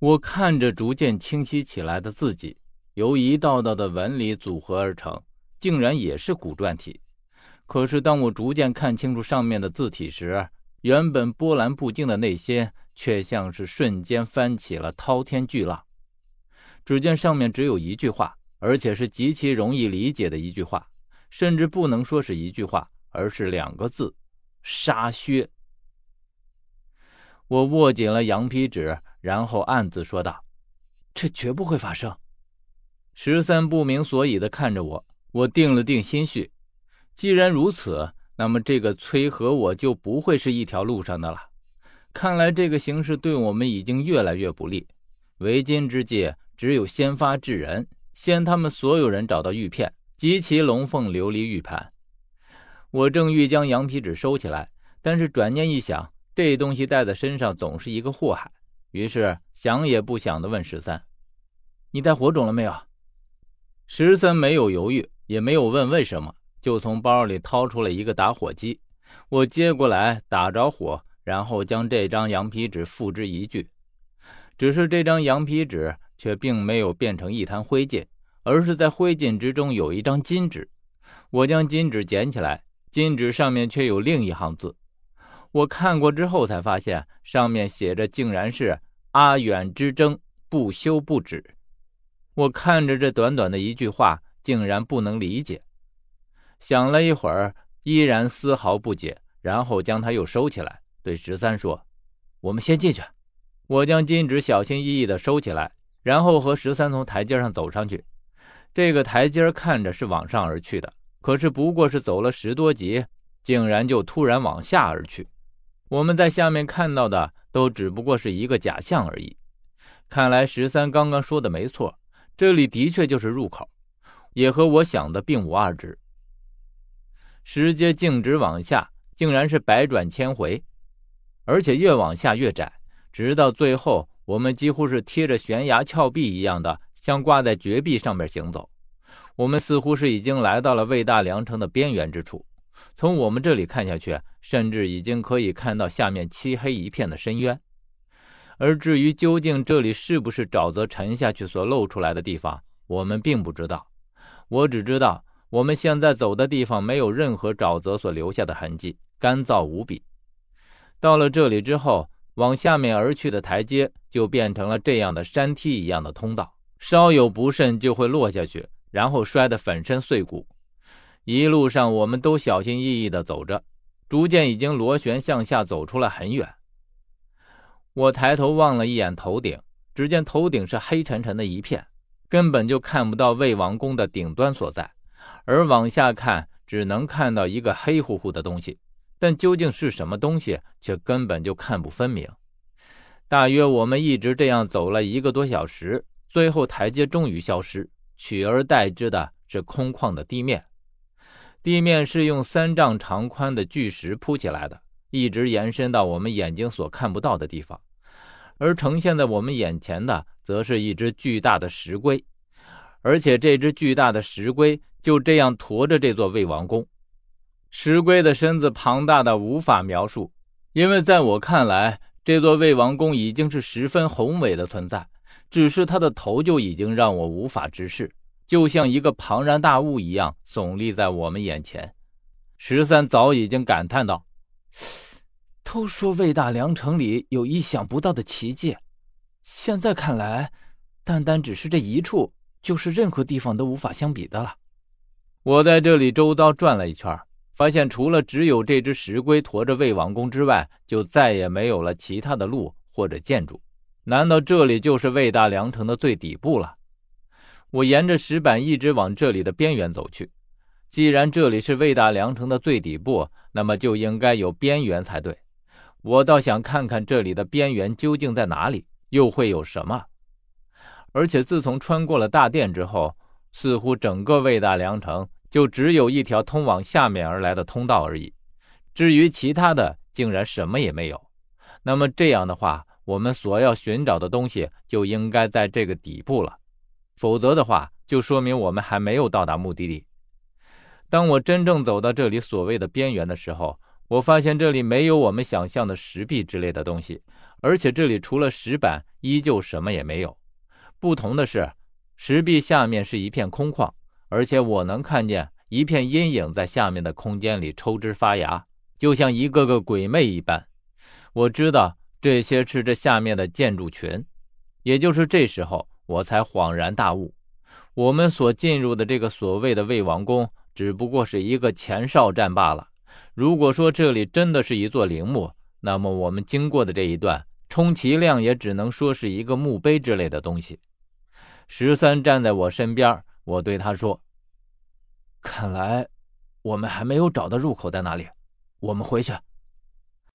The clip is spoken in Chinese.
我看着逐渐清晰起来的自己，由一道道的纹理组合而成，竟然也是古篆体。可是当我逐渐看清楚上面的字体时，原本波澜不惊的内心却像是瞬间翻起了滔天巨浪。只见上面只有一句话，而且是极其容易理解的一句话，甚至不能说是一句话，而是两个字：沙靴。我握紧了羊皮纸。然后暗自说道：“这绝不会发生。”十三不明所以的看着我，我定了定心绪。既然如此，那么这个崔和我就不会是一条路上的了。看来这个形势对我们已经越来越不利。为今之计，只有先发制人，先他们所有人找到玉片，集齐龙凤琉璃玉盘。我正欲将羊皮纸收起来，但是转念一想，这东西带在身上总是一个祸害。于是想也不想的问十三：“你带火种了没有？”十三没有犹豫，也没有问为什么，就从包里掏出了一个打火机。我接过来，打着火，然后将这张羊皮纸付之一炬。只是这张羊皮纸却并没有变成一滩灰烬，而是在灰烬之中有一张金纸。我将金纸捡起来，金纸上面却有另一行字。我看过之后才发现，上面写着竟然是“阿远之争不休不止”。我看着这短短的一句话，竟然不能理解。想了一会儿，依然丝毫不解，然后将它又收起来，对十三说：“我们先进去。”我将金纸小心翼翼地收起来，然后和十三从台阶上走上去。这个台阶看着是往上而去的，可是不过是走了十多级，竟然就突然往下而去。我们在下面看到的都只不过是一个假象而已。看来十三刚刚说的没错，这里的确就是入口，也和我想的并无二致。石阶径直往下，竟然是百转千回，而且越往下越窄，直到最后，我们几乎是贴着悬崖峭壁一样的，像挂在绝壁上面行走。我们似乎是已经来到了魏大梁城的边缘之处。从我们这里看下去，甚至已经可以看到下面漆黑一片的深渊。而至于究竟这里是不是沼泽沉下去所露出来的地方，我们并不知道。我只知道我们现在走的地方没有任何沼泽所留下的痕迹，干燥无比。到了这里之后，往下面而去的台阶就变成了这样的山梯一样的通道，稍有不慎就会落下去，然后摔得粉身碎骨。一路上，我们都小心翼翼地走着，逐渐已经螺旋向下走出了很远。我抬头望了一眼头顶，只见头顶是黑沉沉的一片，根本就看不到魏王宫的顶端所在。而往下看，只能看到一个黑乎乎的东西，但究竟是什么东西，却根本就看不分明。大约我们一直这样走了一个多小时，最后台阶终于消失，取而代之的是空旷的地面。地面是用三丈长宽的巨石铺起来的，一直延伸到我们眼睛所看不到的地方，而呈现在我们眼前的，则是一只巨大的石龟，而且这只巨大的石龟就这样驮着这座魏王宫。石龟的身子庞大的无法描述，因为在我看来，这座魏王宫已经是十分宏伟的存在，只是它的头就已经让我无法直视。就像一个庞然大物一样耸立在我们眼前，十三早已经感叹道：“都说魏大梁城里有意想不到的奇迹，现在看来，单单只是这一处，就是任何地方都无法相比的了。”我在这里周遭转了一圈，发现除了只有这只石龟驮着魏王宫之外，就再也没有了其他的路或者建筑。难道这里就是魏大梁城的最底部了？我沿着石板一直往这里的边缘走去。既然这里是魏大良城的最底部，那么就应该有边缘才对。我倒想看看这里的边缘究竟在哪里，又会有什么。而且自从穿过了大殿之后，似乎整个魏大良城就只有一条通往下面而来的通道而已。至于其他的，竟然什么也没有。那么这样的话，我们所要寻找的东西就应该在这个底部了。否则的话，就说明我们还没有到达目的地。当我真正走到这里所谓的边缘的时候，我发现这里没有我们想象的石壁之类的东西，而且这里除了石板，依旧什么也没有。不同的是，石壁下面是一片空旷，而且我能看见一片阴影在下面的空间里抽枝发芽，就像一个个鬼魅一般。我知道这些是这下面的建筑群。也就是这时候，我才恍然大悟：我们所进入的这个所谓的魏王宫，只不过是一个前哨站罢了。如果说这里真的是一座陵墓，那么我们经过的这一段，充其量也只能说是一个墓碑之类的东西。十三站在我身边，我对他说：“看来我们还没有找到入口在哪里，我们回去。”